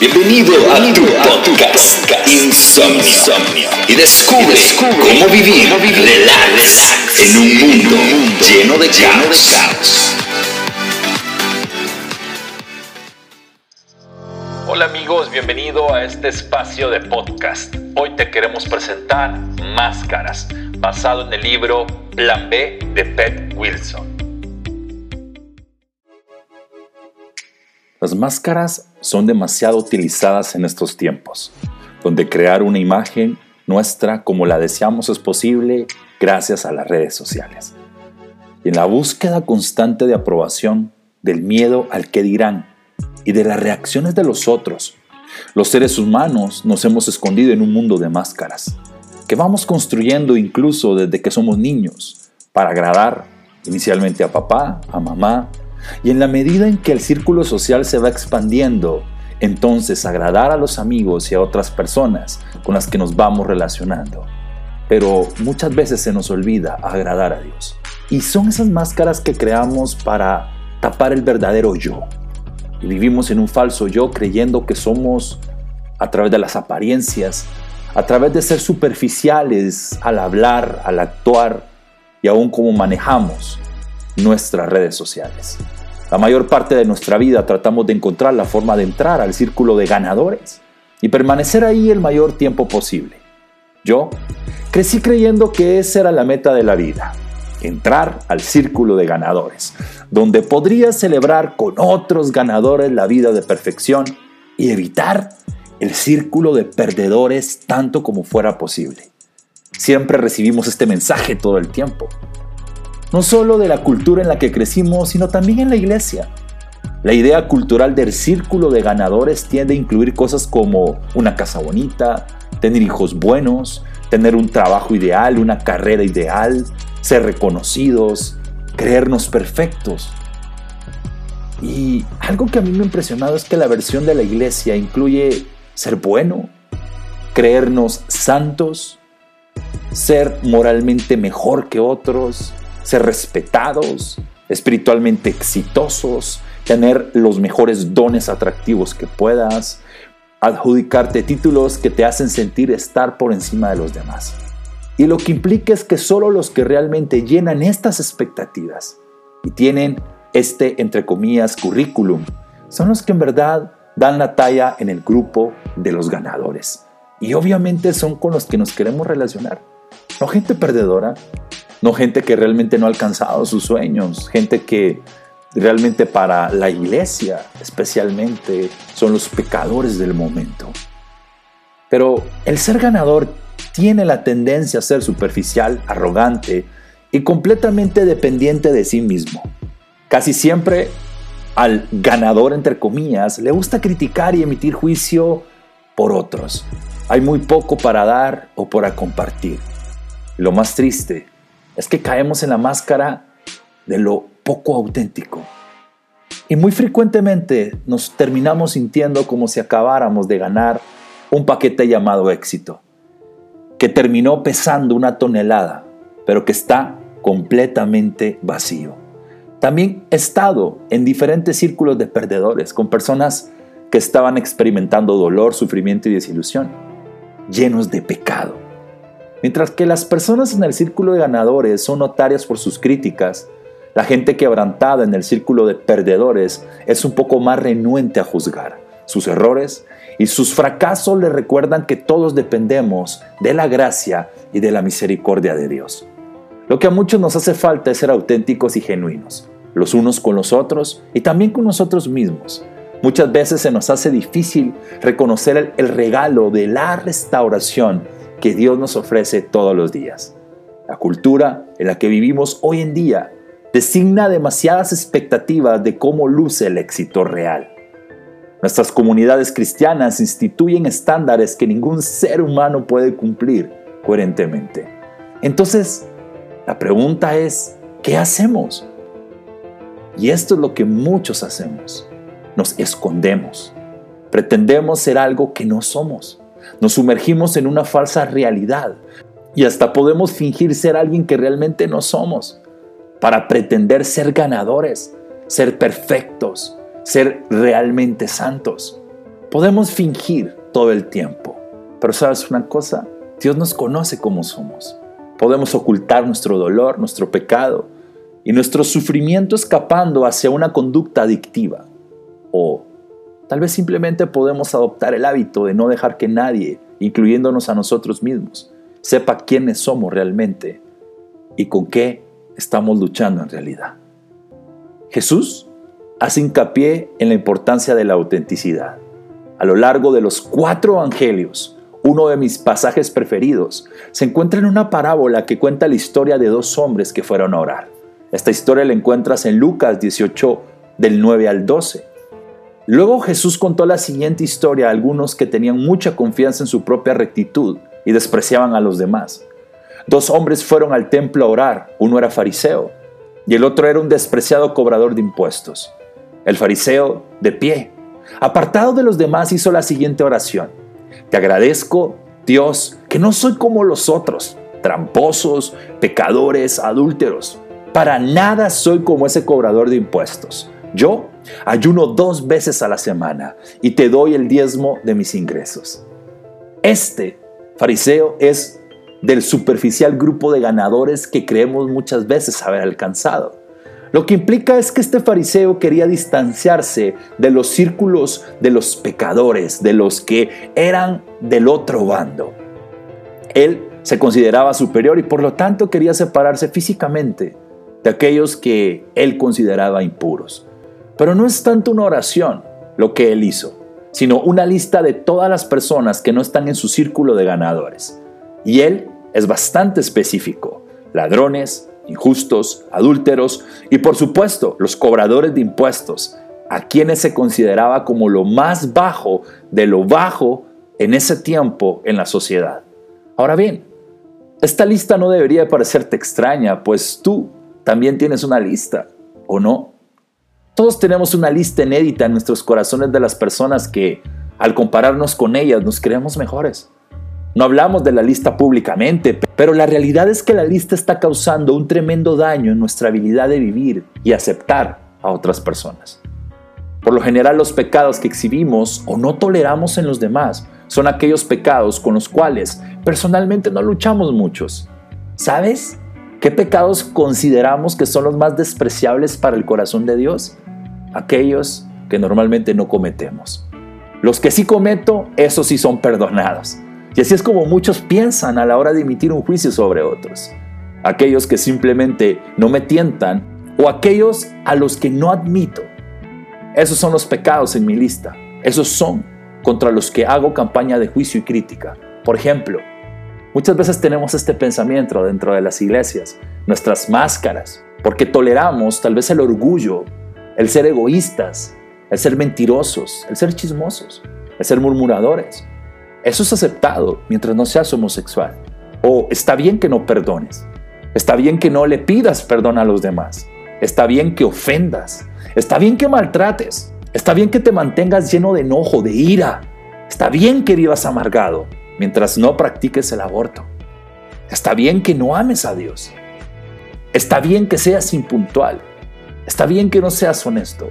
Bienvenido, a tu podcast, Insomnio. Y descubre, cómo vivir, relax, en un mundo, lleno de caos. Hola amigos, bienvenido a este espacio de podcast. Hoy te queremos presentar Máscaras, basado en el libro Plan B de Pet Wilson. Las máscaras son demasiado utilizadas en estos tiempos, donde crear una imagen nuestra como la deseamos es posible gracias a las redes sociales. Y en la búsqueda constante de aprobación, del miedo al que dirán y de las reacciones de los otros, los seres humanos nos hemos escondido en un mundo de máscaras, que vamos construyendo incluso desde que somos niños, para agradar inicialmente a papá, a mamá, y en la medida en que el círculo social se va expandiendo, entonces agradar a los amigos y a otras personas con las que nos vamos relacionando. Pero muchas veces se nos olvida agradar a Dios. Y son esas máscaras que creamos para tapar el verdadero yo. Y vivimos en un falso yo creyendo que somos a través de las apariencias, a través de ser superficiales al hablar, al actuar y aún cómo manejamos nuestras redes sociales. La mayor parte de nuestra vida tratamos de encontrar la forma de entrar al círculo de ganadores y permanecer ahí el mayor tiempo posible. Yo crecí creyendo que esa era la meta de la vida, entrar al círculo de ganadores, donde podría celebrar con otros ganadores la vida de perfección y evitar el círculo de perdedores tanto como fuera posible. Siempre recibimos este mensaje todo el tiempo no solo de la cultura en la que crecimos, sino también en la iglesia. La idea cultural del círculo de ganadores tiende a incluir cosas como una casa bonita, tener hijos buenos, tener un trabajo ideal, una carrera ideal, ser reconocidos, creernos perfectos. Y algo que a mí me ha impresionado es que la versión de la iglesia incluye ser bueno, creernos santos, ser moralmente mejor que otros, ser respetados, espiritualmente exitosos, tener los mejores dones atractivos que puedas, adjudicarte títulos que te hacen sentir estar por encima de los demás. Y lo que implica es que solo los que realmente llenan estas expectativas y tienen este, entre comillas, currículum, son los que en verdad dan la talla en el grupo de los ganadores. Y obviamente son con los que nos queremos relacionar. No gente perdedora, no gente que realmente no ha alcanzado sus sueños, gente que realmente para la iglesia especialmente son los pecadores del momento. Pero el ser ganador tiene la tendencia a ser superficial, arrogante y completamente dependiente de sí mismo. Casi siempre al ganador, entre comillas, le gusta criticar y emitir juicio por otros. Hay muy poco para dar o para compartir. Lo más triste es que caemos en la máscara de lo poco auténtico. Y muy frecuentemente nos terminamos sintiendo como si acabáramos de ganar un paquete llamado éxito, que terminó pesando una tonelada, pero que está completamente vacío. También he estado en diferentes círculos de perdedores, con personas que estaban experimentando dolor, sufrimiento y desilusión, llenos de pecado Mientras que las personas en el círculo de ganadores son notarias por sus críticas, la gente quebrantada en el círculo de perdedores es un poco más renuente a juzgar. Sus errores y sus fracasos le recuerdan que todos dependemos de la gracia y de la misericordia de Dios. Lo que a muchos nos hace falta es ser auténticos y genuinos, los unos con los otros y también con nosotros mismos. Muchas veces se nos hace difícil reconocer el, regalo de la restauración que Dios nos ofrece todos los días. La cultura en la que vivimos hoy en día designa demasiadas expectativas de cómo luce el éxito real. Nuestras comunidades cristianas instituyen estándares que ningún ser humano puede cumplir coherentemente. Entonces, la pregunta es, ¿qué hacemos? Y esto es lo que muchos hacemos. Nos escondemos. Pretendemos ser algo que no somos. Nos sumergimos en una falsa realidad y hasta podemos fingir ser alguien que realmente no somos para pretender ser ganadores, ser perfectos, ser realmente santos. Podemos fingir todo el tiempo, pero sabes una cosa, Dios nos conoce como somos. Podemos ocultar nuestro dolor, nuestro pecado y nuestro sufrimiento escapando hacia una conducta adictiva. O tal vez simplemente podemos adoptar el hábito de no dejar que nadie, incluyéndonos a nosotros mismos, sepa quiénes somos realmente y con qué estamos luchando en realidad. Jesús hace hincapié en la importancia de la autenticidad. A lo largo de los cuatro evangelios, uno de mis pasajes preferidos, se encuentra en una parábola que cuenta la historia de dos hombres que fueron a orar. Esta historia la encuentras en Lucas 18 del 9 al 12. Luego Jesús contó la siguiente historia a algunos que tenían mucha confianza en su propia rectitud y despreciaban a los demás. Dos hombres fueron al templo a orar, uno era fariseo y el otro era un despreciado cobrador de impuestos. El fariseo, de pie, apartado de los demás, hizo la siguiente oración. Te agradezco, Dios, que no soy como los otros, tramposos, pecadores, adúlteros. Para nada soy como ese cobrador de impuestos. Yo ayuno dos veces a la semana y te doy el diezmo de mis ingresos. Este fariseo es del superficial grupo de ganadores que creemos muchas veces haber alcanzado. Lo que implica es que este fariseo quería distanciarse de los círculos de los pecadores, de los que eran del otro bando. Él se consideraba superior y por lo tanto quería separarse físicamente de aquellos que él consideraba impuros. Pero no es tanto una oración lo que él hizo, sino una lista de todas las personas que no están en su círculo de ganadores. Y él es bastante específico. Ladrones, injustos, adúlteros y por supuesto los cobradores de impuestos, a quienes se consideraba como lo más bajo de lo bajo en ese tiempo en la sociedad. Ahora bien, esta lista no debería parecerte extraña, pues tú también tienes una lista, ¿o no? Todos tenemos una lista inédita en nuestros corazones de las personas que, al compararnos con ellas, nos creemos mejores. No hablamos de la lista públicamente, pero la realidad es que la lista está causando un tremendo daño en nuestra habilidad de vivir y aceptar a otras personas. Por lo general los pecados que exhibimos o no toleramos en los demás son aquellos pecados con los cuales personalmente no luchamos muchos. ¿Sabes qué pecados consideramos que son los más despreciables para el corazón de Dios? Aquellos que normalmente no cometemos. Los que sí cometo, esos sí son perdonados. Y así es como muchos piensan a la hora de emitir un juicio sobre otros. Aquellos que simplemente no me tientan o aquellos a los que no admito. Esos son los pecados en mi lista. Esos son contra los que hago campaña de juicio y crítica. Por ejemplo, muchas veces tenemos este pensamiento dentro de las iglesias, nuestras máscaras, porque toleramos tal vez el orgullo, el ser egoístas, el ser mentirosos, el ser chismosos, el ser murmuradores. Eso es aceptado mientras no seas homosexual. O está bien que no perdones. Está bien que no le pidas perdón a los demás. Está bien que ofendas. Está bien que maltrates. Está bien que te mantengas lleno de enojo, de ira. Está bien que vivas amargado mientras no practiques el aborto. Está bien que no ames a Dios. Está bien que seas impuntual. Está bien que no seas honesto.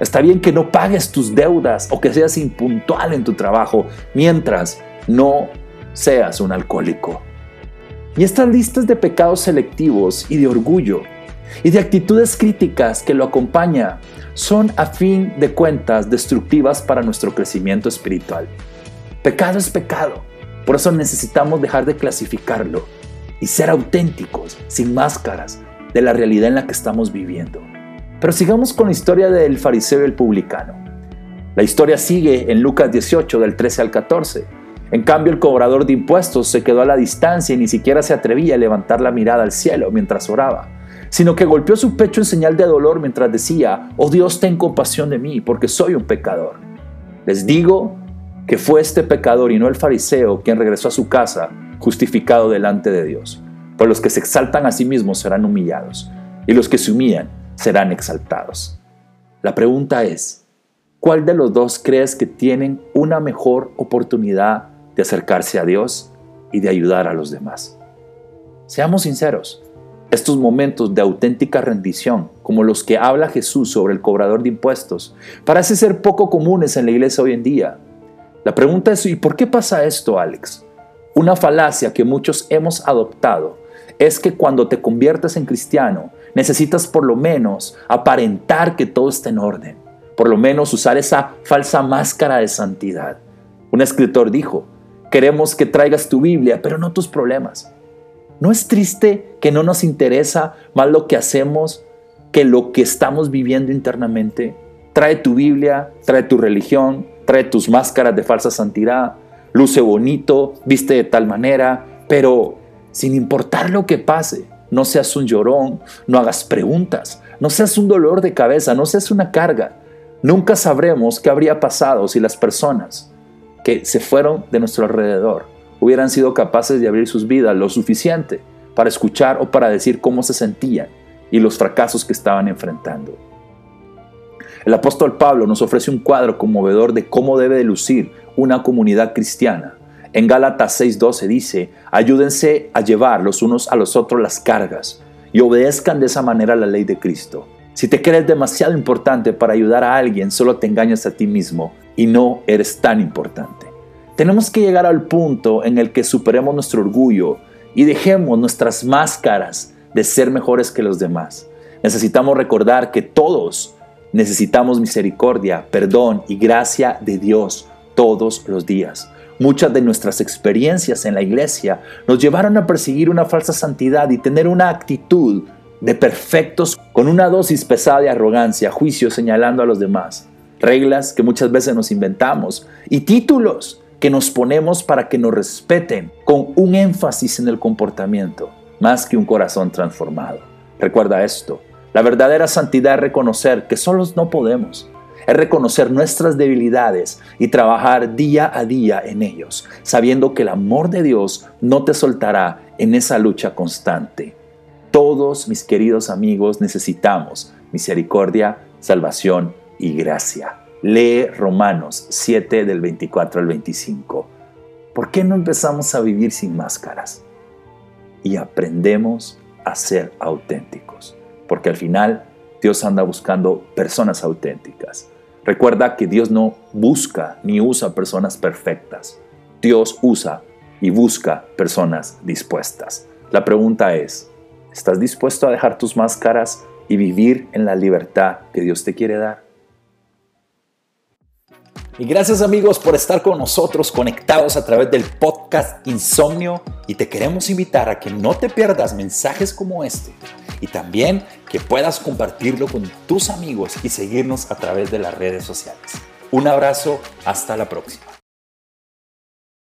Está bien que no pagues tus deudas o que seas impuntual en tu trabajo mientras no seas un alcohólico. Y estas listas de pecados selectivos y de orgullo y de actitudes críticas que lo acompaña son a fin de cuentas destructivas para nuestro crecimiento espiritual. Pecado es pecado, por eso necesitamos dejar de clasificarlo y ser auténticos, sin máscaras, de la realidad en la que estamos viviendo. Pero sigamos con la historia del fariseo y el publicano. La historia sigue en Lucas 18 del 13 al 14. En cambio, el cobrador de impuestos se quedó a la distancia y ni siquiera se atrevía a levantar la mirada al cielo mientras oraba, sino que golpeó su pecho en señal de dolor mientras decía, oh Dios, ten compasión de mí, porque soy un pecador. Les digo que fue este pecador y no el fariseo quien regresó a su casa justificado delante de Dios. Pues los que se exaltan a sí mismos serán humillados, y los que se humillan serán exaltados. La pregunta es, ¿cuál de los dos crees que tienen una mejor oportunidad de acercarse a Dios y de ayudar a los demás? Seamos sinceros, Estos momentos de auténtica rendición, como los que habla Jesús sobre el cobrador de impuestos, parecen ser poco comunes en la iglesia hoy en día. La pregunta es, ¿y por qué pasa esto, Alex? Una falacia que muchos hemos adoptado es que cuando te conviertes en cristiano, necesitas por lo menos aparentar que todo está en orden, por lo menos usar esa falsa máscara de santidad. Un escritor dijo, queremos que traigas tu Biblia, pero no tus problemas. ¿No es triste que no nos interesa más lo que hacemos que lo que estamos viviendo internamente? Trae tu Biblia, trae tu religión, trae tus máscaras de falsa santidad, luce bonito, viste de tal manera, pero sin importar lo que pase, no seas un llorón, no hagas preguntas, no seas un dolor de cabeza, no seas una carga. Nunca sabremos qué habría pasado si las personas que se fueron de nuestro alrededor hubieran sido capaces de abrir sus vidas lo suficiente para escuchar o para decir cómo se sentían y los fracasos que estaban enfrentando. El apóstol Pablo nos ofrece un cuadro conmovedor de cómo debe de lucir una comunidad cristiana. En Gálatas 6:12 dice, ayúdense a llevar los unos a los otros las cargas y obedezcan de esa manera la ley de Cristo. Si te crees demasiado importante para ayudar a alguien, solo te engañas a ti mismo y no eres tan importante. Tenemos que llegar al punto en el que superemos nuestro orgullo y dejemos nuestras máscaras de ser mejores que los demás. Necesitamos recordar que todos necesitamos misericordia, perdón y gracia de Dios todos los días. Muchas de nuestras experiencias en la iglesia nos llevaron a perseguir una falsa santidad y tener una actitud de perfectos con una dosis pesada de arrogancia, juicio señalando a los demás, reglas que muchas veces nos inventamos y títulos que nos ponemos para que nos respeten con un énfasis en el comportamiento más que un corazón transformado. Recuerda esto, la verdadera santidad es reconocer que solos no podemos, es reconocer nuestras debilidades y trabajar día a día en ellos, sabiendo que el amor de Dios no te soltará en esa lucha constante. Todos, mis queridos amigos, necesitamos misericordia, salvación y gracia. Lee Romanos 7 del 24 al 25. ¿Por qué no empezamos a vivir sin máscaras? Y aprendemos a ser auténticos. Porque al final Dios anda buscando personas auténticas. Recuerda que Dios no busca ni usa personas perfectas. Dios usa y busca personas dispuestas. La pregunta es, ¿estás dispuesto a dejar tus máscaras y vivir en la libertad que Dios te quiere dar? Y gracias amigos por estar con nosotros conectados a través del podcast Insomnio y te queremos invitar a que no te pierdas mensajes como este y también que puedas compartirlo con tus amigos y seguirnos a través de las redes sociales. Un abrazo, hasta la próxima.